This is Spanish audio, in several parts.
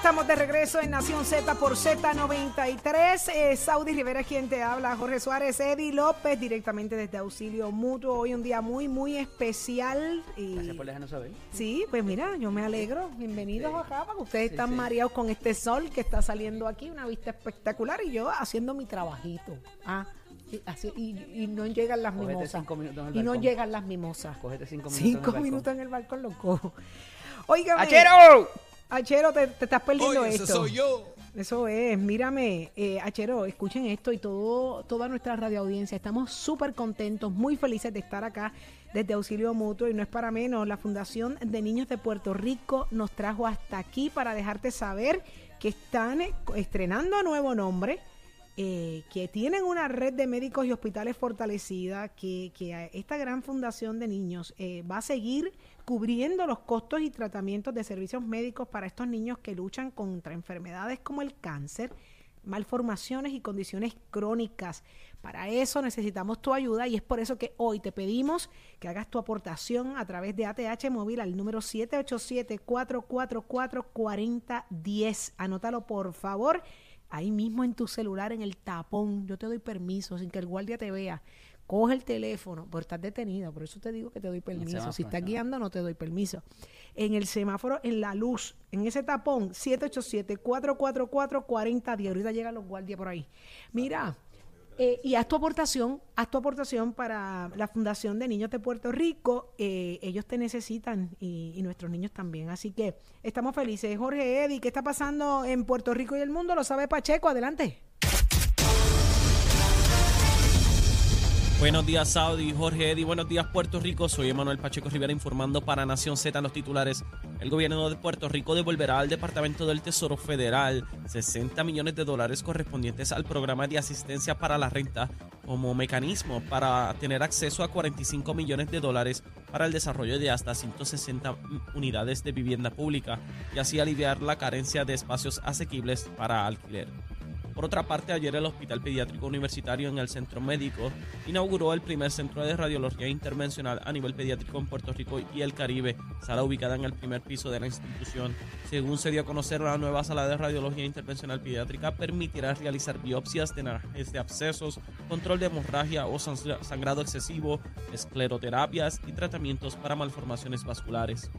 Estamos de regreso en Nación Z por Z93. Eh, Saudi Rivera es quien te habla. Jorge Suárez, Eddie López, directamente desde Auxilio Mutuo. Hoy un día muy, muy especial. Y... Gracias por dejarnos saber. Sí, pues mira, yo me alegro. Bienvenidos acá, porque ustedes Sí, están sí. mareados con este sol que está saliendo aquí, una vista espectacular, y yo haciendo mi trabajito. Ah, y, así- y- y no llegan las Cógete mimosas. cinco minutos en el Y no llegan las mimosas. Cógete cinco minutos. Cinco en el balcón. minutos en el balcón lo cojo. Oígame. ¡Achero! Te, te estás perdiendo Oye, esto. ese soy yo. Eso es, mírame, eh, Achero, escuchen esto y todo, toda nuestra radio audiencia. Estamos súper contentos, muy felices de estar acá desde Auxilio Mutuo y no es para menos. La Fundación de Niños de Puerto Rico nos trajo hasta aquí para dejarte saber que están estrenando nuevo nombre. eh, que tienen una red de médicos y hospitales fortalecida, que, que esta gran fundación de niños eh, va a seguir cubriendo los costos y tratamientos de servicios médicos para estos niños que luchan contra enfermedades como el cáncer, malformaciones y condiciones crónicas. Para eso necesitamos tu ayuda y es por eso que hoy te pedimos que hagas tu aportación a través de ATH Móvil al número 787-444-4010. Anótalo por favor ahí mismo en tu celular, en el tapón. Yo te doy permiso sin que el guardia te vea. Coge el teléfono, pero estás detenido, por eso te digo que te doy permiso. semáforo, Si estás guiando, no te doy permiso. En el semáforo, en la luz, en ese tapón, 787-444-4010. Ahorita llegan los guardias por ahí. Mira, eh, y haz tu aportación, haz tu aportación para la Fundación de Niños de Puerto Rico. Eh, ellos te necesitan y, y nuestros niños también. Así que estamos felices. Jorge Eddy, ¿qué está pasando en Puerto Rico y el mundo? Lo sabe Pacheco, adelante. Buenos días, Saudi, Jorge Eddy. Buenos días, Puerto Rico. Soy Emanuel Pacheco Rivera informando para Nación Z los titulares. El gobierno de Puerto Rico devolverá al Departamento del Tesoro Federal 60 millones de dólares correspondientes al programa de asistencia para la renta como mecanismo para tener acceso a 45 millones de dólares para el desarrollo de hasta 160 unidades de vivienda pública y así aliviar la carencia de espacios asequibles para alquiler. Por otra parte, ayer el Hospital Pediátrico Universitario en el Centro Médico inauguró el primer centro de radiología intervencional a nivel pediátrico en Puerto Rico y el Caribe, sala ubicada en el primer piso de la institución. Según se dio a conocer, la nueva sala de radiología intervencional pediátrica permitirá realizar biopsias de de abscesos, control de hemorragia o sang- sangrado excesivo, escleroterapias y tratamientos para malformaciones vasculares.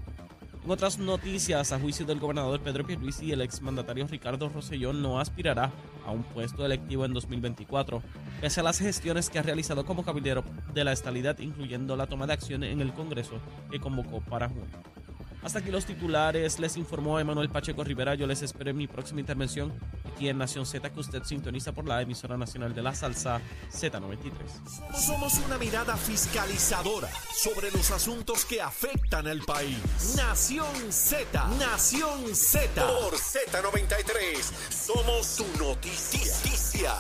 En otras noticias, a juicio del gobernador Pedro Pierluisi, el exmandatario Ricardo Rosselló no aspirará a un puesto electivo en 2024, pese a las gestiones que ha realizado como cabildero de la estabilidad, incluyendo la toma de acción en el Congreso que convocó para junio. Hasta aquí los titulares, les informó Emanuel Pacheco Rivera. Yo les espero en mi próxima intervención aquí en Nación Z, que usted sintoniza por la emisora nacional de la salsa Z93. Somos una mirada fiscalizadora sobre los asuntos que afectan al país. Nación Z, Nación Z. Por Z93, somos su noticia.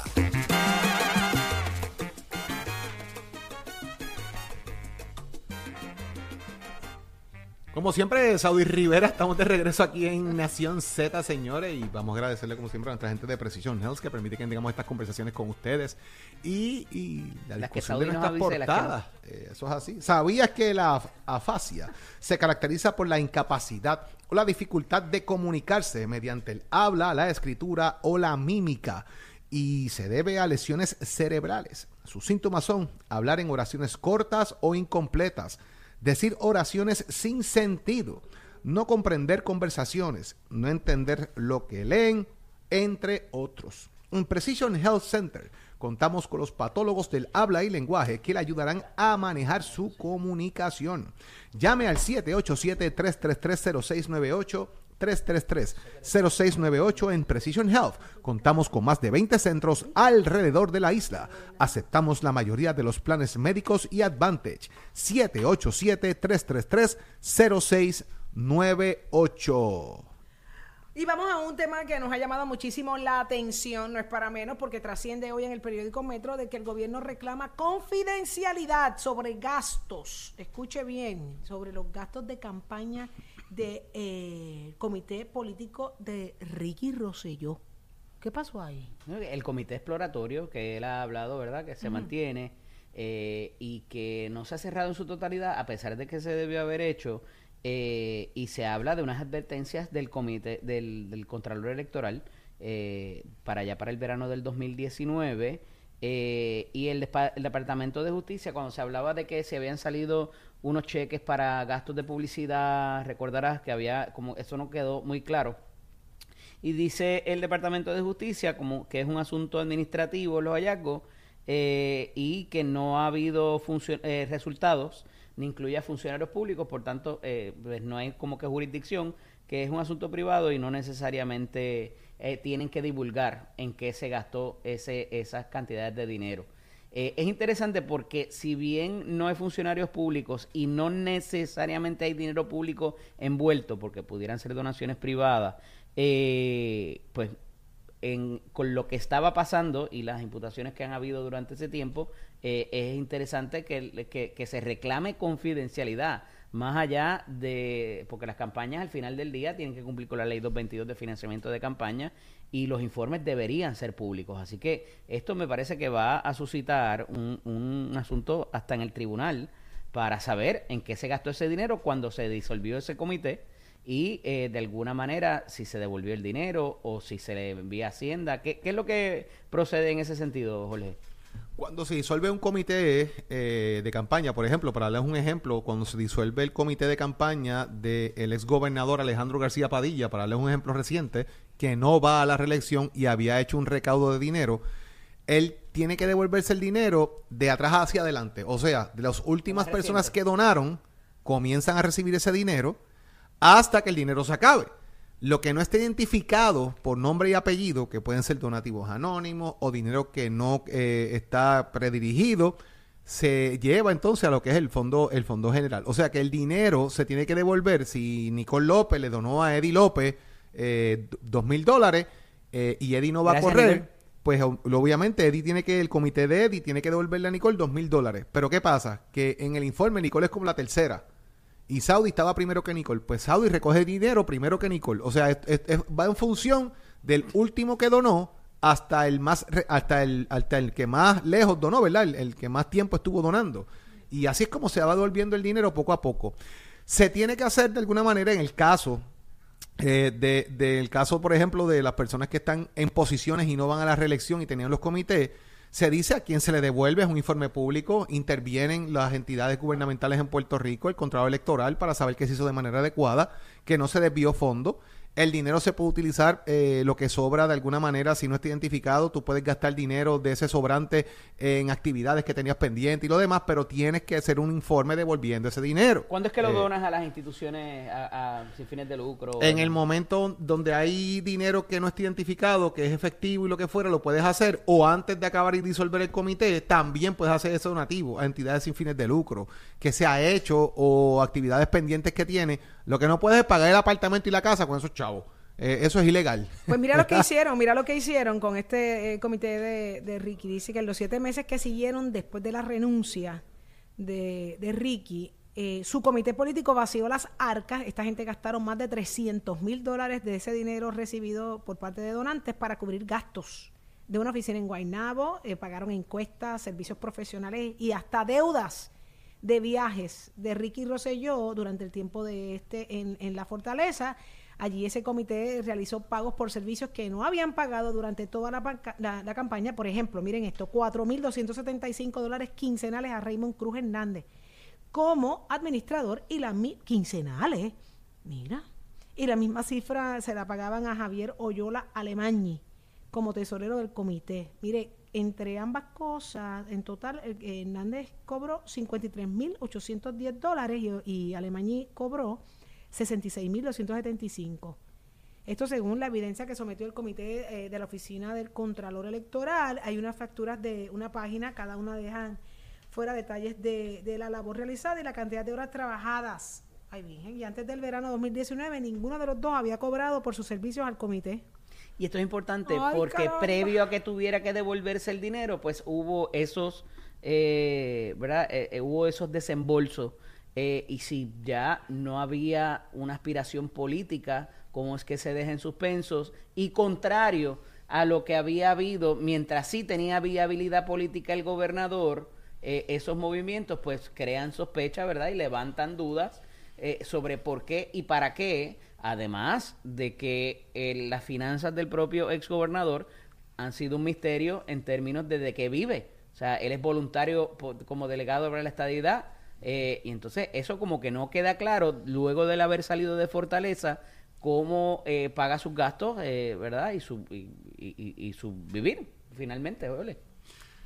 Como siempre, Saudi Rivera, estamos de regreso aquí en Nación Z, señores, y vamos a agradecerle como siempre a nuestra gente de Precision Health que permite que tengamos estas conversaciones con ustedes y, y la Las discusión de nuestras no. portadas. Eh, eso es así. ¿Sabías que la af- afasia se caracteriza por la incapacidad o la dificultad de comunicarse mediante el habla, la escritura o la mímica? Y se debe a lesiones cerebrales. Sus síntomas son hablar en oraciones cortas o incompletas, decir oraciones sin sentido, no comprender conversaciones, no entender lo que leen, entre otros. En Precision Health Center contamos con los patólogos del habla y lenguaje que le ayudarán a manejar su comunicación. Llame al 787-333-0698. 333-0698 en Precision Health. Contamos con más de 20 centros alrededor de la isla. Aceptamos la mayoría de los planes médicos y Advantage. 787-333-0698. Y vamos a un tema que nos ha llamado muchísimo la atención, no es para menos, porque trasciende hoy en el periódico Metro de que el gobierno reclama confidencialidad sobre gastos, escuche bien, sobre los gastos de campaña del de, comité político de Ricky Rosselló. ¿Qué pasó ahí? El comité exploratorio que él ha hablado, ¿verdad? Que se mantiene eh, y que no se ha cerrado en su totalidad, a pesar de que se debió haber hecho eh, y se habla de unas advertencias del comité, del, del Contralor Electoral eh, para allá, para el verano del 2019. Eh, y el, Departamento de Justicia, cuando se hablaba de que se habían salido unos cheques para gastos de publicidad, recordarás que había, como eso no quedó muy claro. Y dice el Departamento de Justicia como que es un asunto administrativo los hallazgos y que no ha habido resultados ni incluye a funcionarios públicos, por tanto, eh, pues no hay como que jurisdicción, que es un asunto privado y no necesariamente eh, tienen que divulgar en qué se gastó ese, esas cantidades de dinero. Eh, es interesante porque si bien no hay funcionarios públicos y no necesariamente hay dinero público envuelto, porque pudieran ser donaciones privadas, pues con lo que estaba pasando y las imputaciones que han habido durante ese tiempo, eh, es interesante que, se reclame confidencialidad, más allá de, porque las campañas al final del día tienen que cumplir con la ley 222 de financiamiento de campaña y los informes deberían ser públicos. Así que esto me parece que va a suscitar un, un asunto hasta en el tribunal para saber en qué se gastó ese dinero cuando se disolvió ese comité y eh, de alguna manera si se devolvió el dinero o si se le envía a Hacienda. ¿Qué, es lo que procede en ese sentido, Jorge? Cuando se disuelve un comité eh, de campaña, por ejemplo, para darles un ejemplo, cuando se disuelve el comité de campaña del ex gobernador Alejandro García Padilla, para darles un ejemplo reciente, que no va a la reelección y había hecho un recaudo de dinero, él tiene que devolverse el dinero de atrás hacia adelante. O sea, de las últimas personas que donaron, comienzan a recibir ese dinero hasta que el dinero se acabe. Lo que no esté identificado por nombre y apellido, que pueden ser donativos anónimos o dinero que no eh, está predirigido, se lleva entonces a lo que es el fondo, el fondo general. O sea que el dinero se tiene que devolver. Si Nicole López le donó a Eddie López eh, dos mil dólares eh, y Eddie no va a correr, pues obviamente Eddie tiene que, el comité de Eddie tiene que devolverle a Nicole dos mil dólares. Pero ¿qué pasa? Que en el informe Nicole es como la tercera y Saudi estaba primero que Nicole. Pues Saudi recoge dinero primero que Nicole. O sea, va en función del último que donó hasta el más hasta el hasta el que más lejos donó, ¿verdad? El, que más tiempo estuvo donando. Y así es como se va devolviendo el dinero poco a poco. Se tiene que hacer de alguna manera en el caso eh, del caso, por ejemplo, de las personas que están en posiciones y no van a la reelección y tenían los comités se dice a quién se le devuelve, es un informe público, intervienen las entidades gubernamentales en Puerto Rico, el Contralor Electoral, para saber que se hizo de manera adecuada, que no se desvió fondo el dinero se puede utilizar, eh, lo que sobra de alguna manera, si no está identificado, tú puedes gastar dinero de ese sobrante en actividades que tenías pendiente y lo demás, pero tienes que hacer un informe devolviendo ese dinero. ¿Cuándo es que lo eh, donas a las instituciones sin fines de lucro? En el momento donde hay dinero que no está identificado, que es efectivo y lo que fuera, lo puedes hacer, o antes de acabar y disolver el comité, también puedes hacer ese donativo a entidades sin fines de lucro, que se ha hecho o actividades pendientes que tiene lo que no puedes es pagar el apartamento y la casa con esos chavos. Eh, eso es ilegal. Pues mira lo que hicieron, mira lo que hicieron con este eh, comité de, Ricky. Dice que en los siete meses que siguieron después de la renuncia de, Ricky, eh, su comité político vació las arcas. Esta gente gastaron más de 300 mil dólares de ese dinero recibido por parte de donantes para cubrir gastos de una oficina en Guaynabo. pagaron encuestas, servicios profesionales y hasta deudas de viajes de Ricky Rosselló durante el tiempo de este en, en la fortaleza. Allí ese comité realizó pagos por servicios que no habían pagado durante toda la, campaña. Por ejemplo, miren esto, 4.275 dólares quincenales a Raymond Cruz Hernández como administrador y las quincenales, mira, y la misma cifra se la pagaban a Javier Oyola Alemañi como tesorero del comité. Mire, entre ambas cosas, en total, eh, Hernández cobró 53.810 dólares y, y Alemañí cobró 66.275. Esto según la evidencia que sometió el comité eh, de la oficina del Contralor Electoral. Hay unas facturas de una página, cada una dejan fuera detalles de, de la labor realizada y la cantidad de horas trabajadas. Ay, virgen, y antes del verano 2019 ninguno de los dos había cobrado por sus servicios al comité. Y esto es importante Ay, porque caramba. previo a que tuviera que devolverse el dinero, pues hubo esos, eh, ¿verdad? Eh, eh, hubo esos desembolsos. Eh, y si ya no había una aspiración política, ¿cómo es que se deja en suspensos? Y contrario a lo que había habido, mientras sí tenía viabilidad política el gobernador, eh, esos movimientos pues crean sospecha, ¿verdad? Y levantan dudas eh, sobre por qué y para qué, además de que eh, las finanzas del propio exgobernador han sido un misterio en términos de, de que vive. O sea, él es voluntario po- como delegado para la estadidad eh, y entonces eso como que no queda claro luego de haber salido de Fortaleza cómo eh, paga sus gastos, eh, ¿verdad? Y su, y, y- y- y su vivir, finalmente, ole.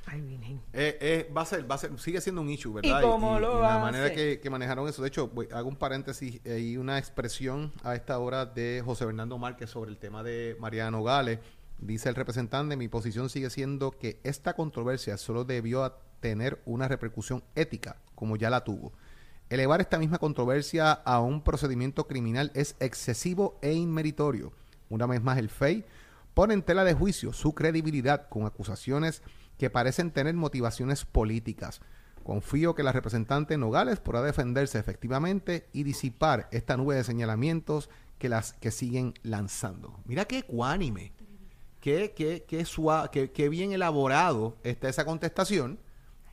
Ay, virgen. Eh, eh, va a ser, va a ser, sigue siendo un issue, ¿verdad? ¿Y cómo lo la hace? manera que, que manejaron eso. De hecho, voy- hago un paréntesis y una expresión a esta hora de José Bernardo Márquez sobre el tema de Mariano Gales. Dice el representante, mi posición sigue siendo que esta controversia solo debió a tener una repercusión ética, como ya la tuvo. Elevar esta misma controversia a un procedimiento criminal es excesivo e inmeritorio. Una vez más, el FEI pone en tela de juicio su credibilidad con acusaciones que parecen tener motivaciones políticas. Confío que la representante Nogales podrá defenderse efectivamente y disipar esta nube de señalamientos que las que siguen lanzando. Mira qué ecuánime, qué, qué, qué, bien elaborado está esa contestación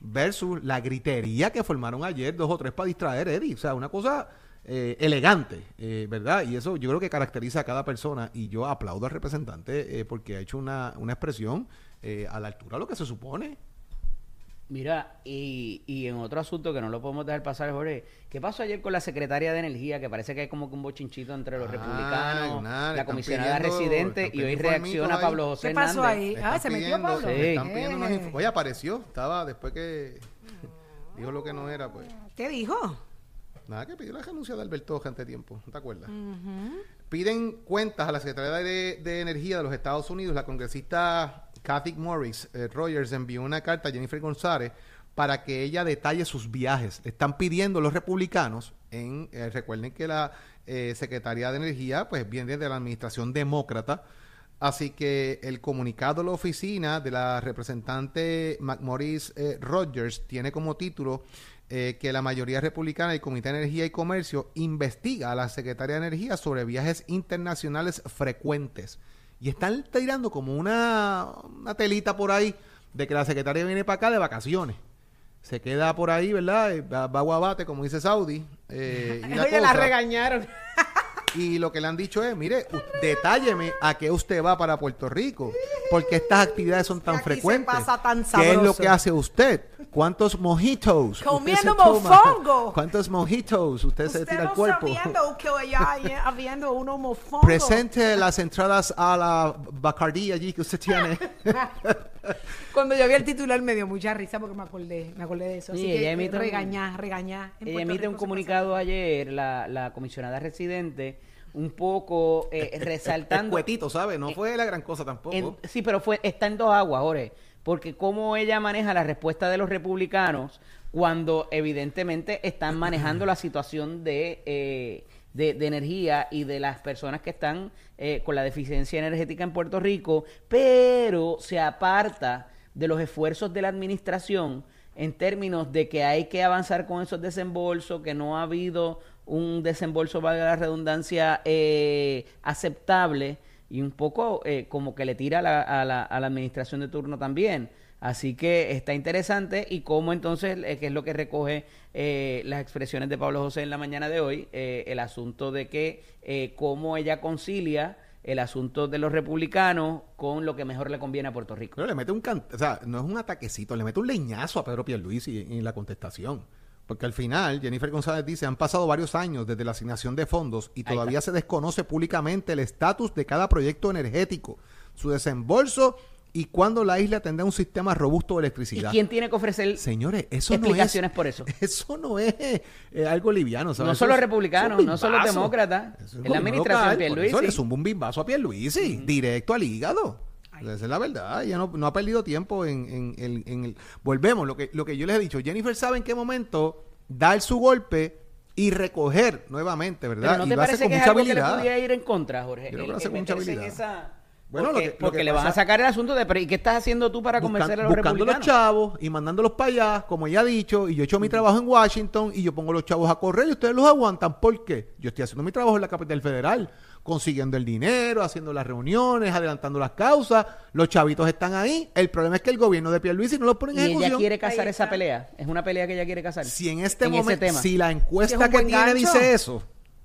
versus la gritería que formaron ayer dos o tres para distraer a Eddie. O sea, una cosa eh, elegante, eh, ¿verdad? Y eso yo creo que caracteriza a cada persona y yo aplaudo al representante eh, porque ha hecho una, una expresión eh, a la altura de lo que se supone. Mira, y, y en otro asunto que no lo podemos dejar pasar, Jorge, ¿qué pasó ayer con la secretaria de Energía? Que parece que hay como que un bochinchito entre los Ah, republicanos, nada, la comisionada pidiendo- residente, y hoy reacciona ahí. Pablo José ¿Qué pasó Hernández. ahí? Ah, están se metió pidiendo- Pablo. Sí. están pidiendo unos Eh. inf- Oye, apareció, estaba después que dijo lo que no era, pues. ¿Qué dijo? Nada, que pidió la renuncia de Alberto ante tiempo, ¿no te acuerdas? Piden cuentas a la Secretaría de, de Energía de los Estados Unidos. La congresista Kathy Morris eh, Rogers envió una carta a Jennifer González para que ella detalle sus viajes. Le están pidiendo los republicanos, en, eh, recuerden que la eh, Secretaría de Energía pues viene de la administración demócrata, Así que el comunicado de la oficina de la representante McMorris eh, Rogers tiene como título que la mayoría republicana del Comité de Energía y Comercio investiga a la Secretaría de Energía sobre viajes internacionales frecuentes. Y están tirando como una, una telita por ahí de que la secretaria viene para acá de vacaciones. Se queda por ahí, ¿verdad? Eh, Va, va a guabate, como dice Saudi. eh, y la Oye, la regañaron. Y lo que le han dicho es, mire, detálleme a qué usted va para Puerto Rico, porque estas actividades son tan Aquí se frecuentes. pasa tan ¿Qué es lo sabroso. que hace usted? ¿Cuántos mojitos? Comiendo se mofongo. ¿Cuántos mojitos usted, se Usted tira al no cuerpo? sabiendo que allá hay- habiendo unos mofongos. Presente las entradas a la Bacardí allí que usted tiene. Cuando yo vi el titular me dio mucha risa porque me acordé, me acordé de eso. Así Sí, ella eh, emite regañá. En Ella Puerto emite un Rico se comunicado ayer, la, la comisionada residente, un poco eh, resaltando... Cuetito, ¿sabe? No fue la gran cosa tampoco. En- sí, pero fue está en dos aguas, Jorge. Porque cómo ella maneja la respuesta de los republicanos cuando evidentemente están manejando la situación de, eh, de, energía y de las personas que están eh, con la deficiencia energética en Puerto Rico, pero se aparta de los esfuerzos de la administración en términos de que hay que avanzar con esos desembolsos, que no ha habido un desembolso, valga la redundancia, eh, aceptable y un poco eh, como que le tira a la, a, la, administración de turno también. Así que está interesante y cómo entonces, eh, que es lo que recoge eh, las expresiones de Pablo José en la mañana de hoy, eh, el asunto de que eh, cómo ella concilia el asunto de los republicanos con lo que mejor le conviene a Puerto Rico. Pero le mete un can- o sea, no es un ataquecito, le mete un leñazo a Pedro Pierluisi en, en la contestación. Porque al final, Jennifer González dice, han pasado varios años desde la asignación de fondos y todavía se desconoce públicamente el estatus de cada proyecto energético. su desembolso y cuándo la isla tendrá un sistema robusto de ¿Y electricidad. quién tiene que ofrecer Señores, eso no es explicaciones por eso? Eso no es eh, algo liviano. ¿sabes? No son los republicanos, son no son los demócratas. Es la administración local, Pierluisi. Eso le un bimbazo a Pierluisi, directo al hígado. Esa es la verdad. Ella no, no ha perdido tiempo en, en- en- en el... Volvemos, lo que, lo que yo les he dicho. Jennifer sabe en qué momento dar su golpe y recoger nuevamente, ¿verdad? Pero no y te hace parece con que es mucha algo que le habilidad. podía ir en contra, Jorge. Yo creo que El- lo hace el con mucha habilidad. esa- Bueno, lo porque, que- lo porque que le van a sacar el asunto de, pero ¿y qué estás haciendo tú para Buscan- convencer a los buscando los republicanos? chavos y mandándolos para allá, como ella ha dicho, y yo he hecho mi trabajo en Washington y yo pongo los chavos a correr y ustedes los aguantan. ¿Por qué? Yo estoy haciendo mi trabajo en la capital federal, consiguiendo el dinero, haciendo las reuniones, adelantando las causas. Los chavitos están ahí. El problema es que el gobierno de Pierluisi no los pone en Y ella quiere casar esa pelea. Es una pelea que ella quiere casar. Si en este en momento, tema. si la encuesta que tiene gancho. dice eso,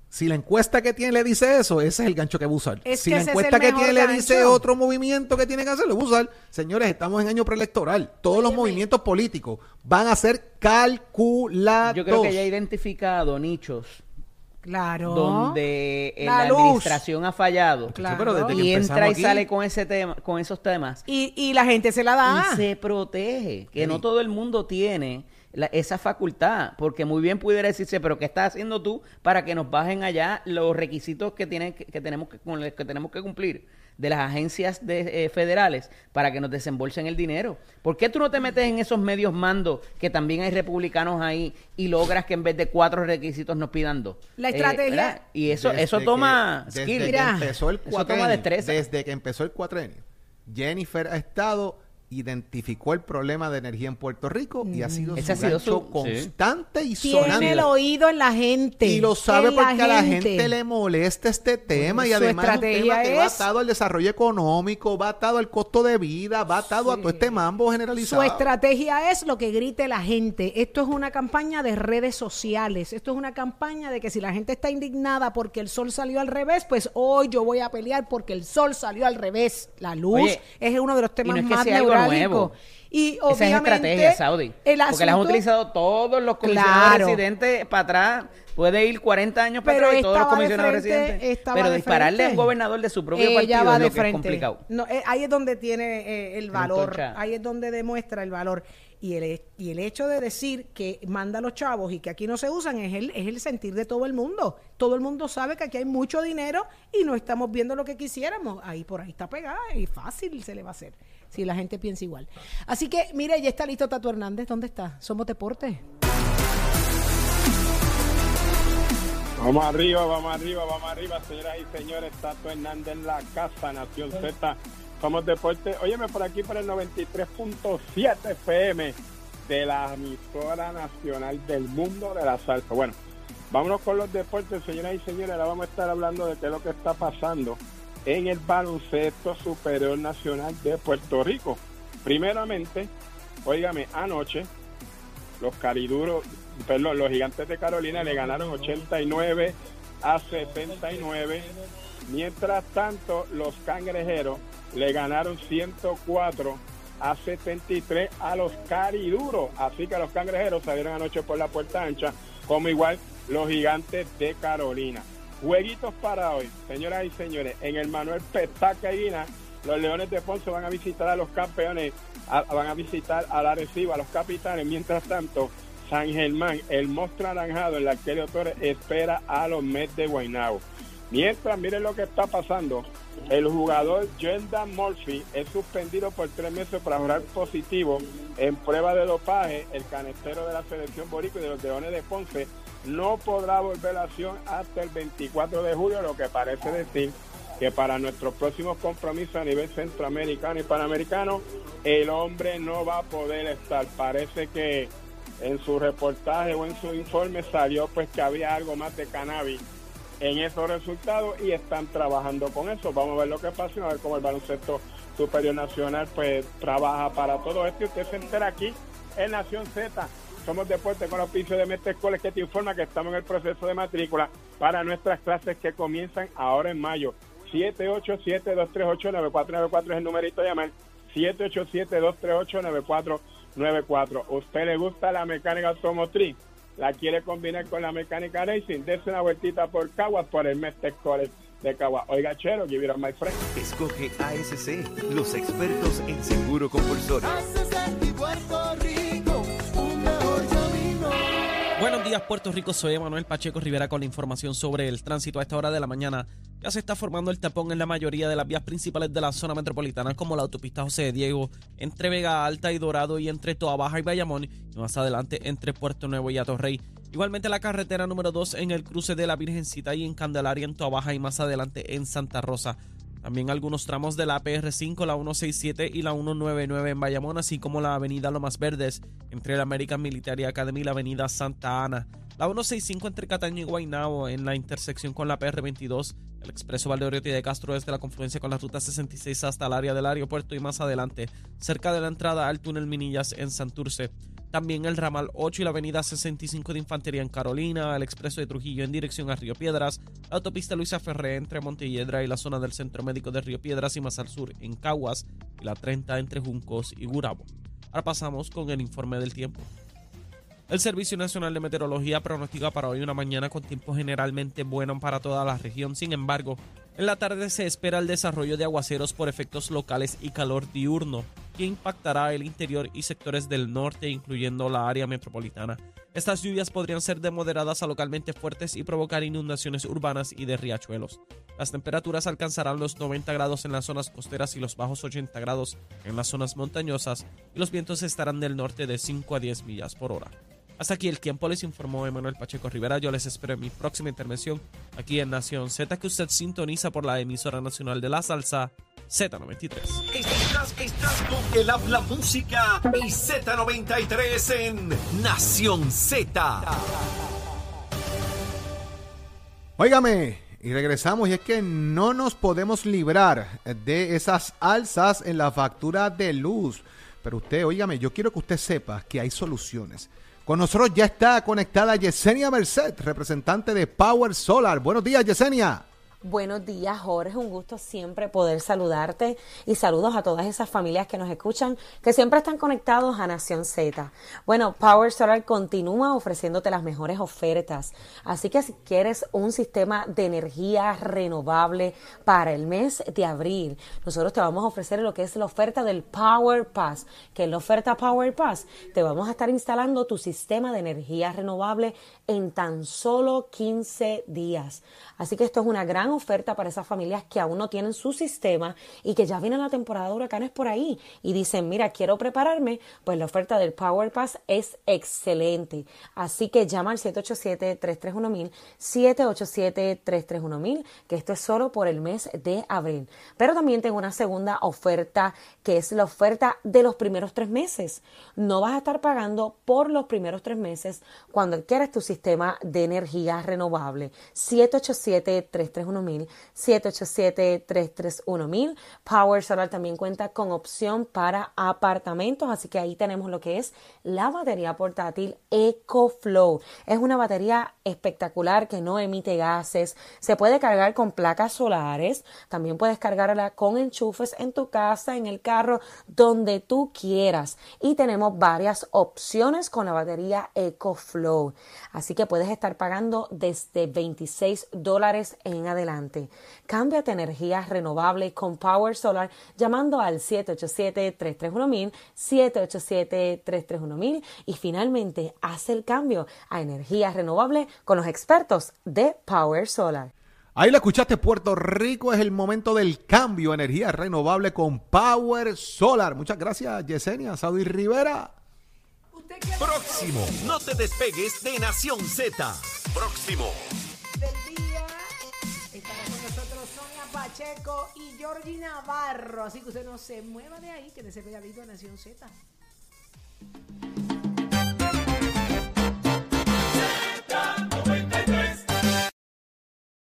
si la encuesta que tiene le dice eso, ese es el gancho que va a usar. Es si la encuesta que tiene le dice otro movimiento que tiene que hacer, lo va a usar. Señores, estamos en año preelectoral. Todos los movimientos políticos van a ser calculados. Yo creo que ella ha identificado nichos Claro. donde eh, La administración ha fallado. Claro. pero desde que Y entra y aquí- sale con ese tema, con esos temas. Y, y la gente se la da. y se protege, que no todo el mundo tiene la- esa facultad, porque muy bien pudiera decirse, pero ¿qué estás haciendo tú para que nos bajen allá los requisitos que tienen que, que tenemos que con los que tenemos que cumplir de las agencias de, eh, federales para que nos desembolsen el dinero? ¿Por qué tú no te metes en esos medios mandos que también hay republicanos ahí y logras que en vez de cuatro requisitos nos pidan dos? La Eh, estrategia- y eso Desde eso que- toma desde skill. que empezó el eso toma cuatrenio, destreza. desde que empezó el cuatrenio, Jennifer ha estado identificó el problema de energía en Puerto Rico y ha sido Ese su ha sido su- constante y Tiene sonante. el oído en la gente. Y lo sabe la porque a la gente le molesta este tema y además es un tema que va atado al desarrollo económico, va atado al costo de vida, va atado a todo este mambo generalizado. Su estrategia es lo que grite la gente. Esto es una campaña de redes sociales. Esto es una campaña de que si la gente está indignada porque el sol salió al revés, pues hoy yo voy a pelear porque el sol salió al revés. La luz Oye, es uno de los temas no es que más. Nuevo. Y Esa es obviamente estrategia, Saudi. el porque las han asunto- utilizado todos los comisionados Claro. residentes para atrás. Puede ir 40 años para Pero atrás y todos los comisionados frente, residentes. Pero dispararle a un frente. gobernador de su propio Ella partido va es de lo que es frente. complicado. No, eh, ahí es donde tiene eh, el valor, ahí es donde demuestra el valor. Y el, y el hecho de decir que manda a los chavos y que aquí no se usan es el, es el sentir de todo el mundo. Todo el mundo sabe que aquí hay mucho dinero y no estamos viendo lo que quisiéramos. Ahí por ahí está pegada y fácil se le va a hacer si la gente piensa igual. Así que, mire, ya está listo Tato Hernández. ¿Dónde está? Somos Deporte. Vamos arriba, vamos arriba, vamos arriba, señoras y señores. Tato Hernández en la casa, Nación Z. Somos Deporte. Óyeme por aquí por el 93.7 FM de la emisora nacional del mundo de la salsa. Bueno, vámonos con los deportes, señoras y señores. Ahora vamos a estar hablando de qué es lo que está pasando en el baloncesto superior nacional de Puerto Rico. Primeramente, óigame, anoche los cariduros, perdón, los gigantes de Carolina le ganaron 89 a 79. Mientras tanto, los cangrejeros le ganaron 104 a 73 a los cariduros. Así que los cangrejeros salieron anoche por la puerta ancha, como igual los gigantes de Carolina. Jueguitos para hoy, señoras y señores. En el Manuel Petaca Guina, los Leones de Ponce van a visitar a los campeones, a- van a visitar al Arecibo, a los capitanes. Mientras tanto, San Germán, el monstruo anaranjado, el Arquelio Torres, espera a los Mets de Guaynabo. Mientras, miren lo que está pasando. El jugador Jordan Murphy es suspendido por tres meses por jugar positivo en prueba de dopaje. El canestero de la selección boricua y de los Leones de Ponce no podrá volver a acción hasta el 24 de julio, lo que parece decir que para nuestros próximos compromisos a nivel centroamericano y panamericano, el hombre no va a poder estar. Parece que en su reportaje o en su informe salió pues que había algo más de cannabis en esos resultados y están trabajando con eso. Vamos a ver lo que pasa y a ver cómo el baloncesto superior nacional pues trabaja para todo esto. Y usted se entera aquí en Nación Z. Somos Deporte con los pisos de Mestre Escoles que te informa que estamos en el proceso de matrícula para nuestras clases que comienzan ahora en mayo. 787-238-9494 es el numerito de llamar. 787-238-9494. ¿Usted le gusta la mecánica automotriz? ¿La quiere combinar con la mecánica racing? Dese una vueltita por Caguas por el Mestre College. de Cagua. Oiga, Chero, give it my friend. Escoge ASC, los expertos en seguro compulsorio. Puerto Rico. Soy Manuel Pacheco Rivera con la información sobre el tránsito a esta hora de la mañana. Ya se está formando el tapón en la mayoría de las vías principales de la zona metropolitana, como la autopista José de Diego, entre Vega Alta y Dorado y entre Toa Baja y Bayamón, y más adelante entre Puerto Nuevo y Atorrey. Igualmente la carretera número 2 en el cruce de la Virgencita y en Candelaria en Toa Baja y más adelante en Santa Rosa. También algunos tramos de la PR5, la 167 y la 199 en Bayamón, así como la avenida Lomas Verdes entre la American Military Academy y la avenida Santa Ana. La 165 entre Cataño y Guaynabo en la intersección con la PR22, el expreso Valdeoriotti de Castro desde la confluencia con la ruta 66 hasta el área del aeropuerto y más adelante, cerca de la entrada al túnel Minillas en Santurce. También el ramal 8 y la avenida 65 de Infantería en Carolina, el expreso de Trujillo en dirección a Río Piedras, la autopista Luisa Ferré entre Montelledra y la zona del Centro Médico de Río Piedras y más al sur en Caguas y la 30 entre Juncos y Gurabo. Ahora pasamos con el informe del tiempo. El Servicio Nacional de Meteorología pronostica para hoy una mañana con tiempo generalmente bueno para toda la región. Sin embargo, en la tarde se espera el desarrollo de aguaceros por efectos locales y calor diurno, que impactará el interior y sectores del norte, incluyendo la área metropolitana. Estas lluvias podrían ser de moderadas a localmente fuertes y provocar inundaciones urbanas y de riachuelos. Las temperaturas alcanzarán los 90 grados en las zonas costeras y los bajos 80 grados en las zonas montañosas, y los vientos estarán del norte de 5 a 10 millas por hora. Hasta aquí el tiempo les informó Emanuel Pacheco Rivera. Yo les espero en mi próxima intervención aquí en Nación Z, que usted sintoniza por la emisora nacional de la salsa Z93. Estás, estás con el habla música y Z93 en Nación Z. Óigame, y regresamos y es que no nos podemos librar de esas alzas en la factura de luz. Pero usted, óigame, yo quiero que usted sepa que hay soluciones. Con nosotros ya está conectada Yesenia Merced, representante de Power Solar. Buenos días, Yesenia. Buenos días, Jorge. Un gusto siempre poder saludarte y saludos a todas esas familias que nos escuchan, que siempre están conectados a Nación Z. Bueno, Power Solar continúa ofreciéndote las mejores ofertas. Así que si quieres un sistema de energía renovable para el mes de abril, nosotros te vamos a ofrecer lo que es la oferta del Power Pass, que es la oferta Power Pass. Te vamos a estar instalando tu sistema de energía renovable en tan solo 15 días. Así que esto es una gran oferta para esas familias que aún no tienen su sistema y que ya viene la temporada de huracanes por ahí y dicen, mira, quiero prepararme, pues la oferta del Power Pass es excelente. Así que llama al 787-331-1000, 787-331-1000, que esto es solo por el mes de abril. Pero también tengo una segunda oferta que es la oferta de los primeros tres meses. No vas a estar pagando por los primeros tres meses cuando adquieres tu sistema de energía renovable. 787-331-1000, 787-331-1000. Power Solar también cuenta con opción para apartamentos, así que ahí tenemos lo que es la batería portátil EcoFlow. Es una batería espectacular que no emite gases, se puede cargar con placas solares, también puedes cargarla con enchufes en tu casa, en el carro, donde tú quieras. Y tenemos varias opciones con la batería EcoFlow. Así que puedes estar pagando desde 26 dólares en adelante. Cámbiate energía renovable con Power Solar llamando al 787-331-1000, 787-331-1000 y finalmente haz el cambio a energía renovable con los expertos de Power Solar. Ahí lo escuchaste, Puerto Rico es el momento del cambio, energía renovable con Power Solar. Muchas gracias, Yesenia, Saudi Rivera. Próximo, no te despegues de Nación Z. Próximo. Y Georgie Navarro. Así que usted no se mueva de ahí, que quédese pegadito a Nación Z. Z.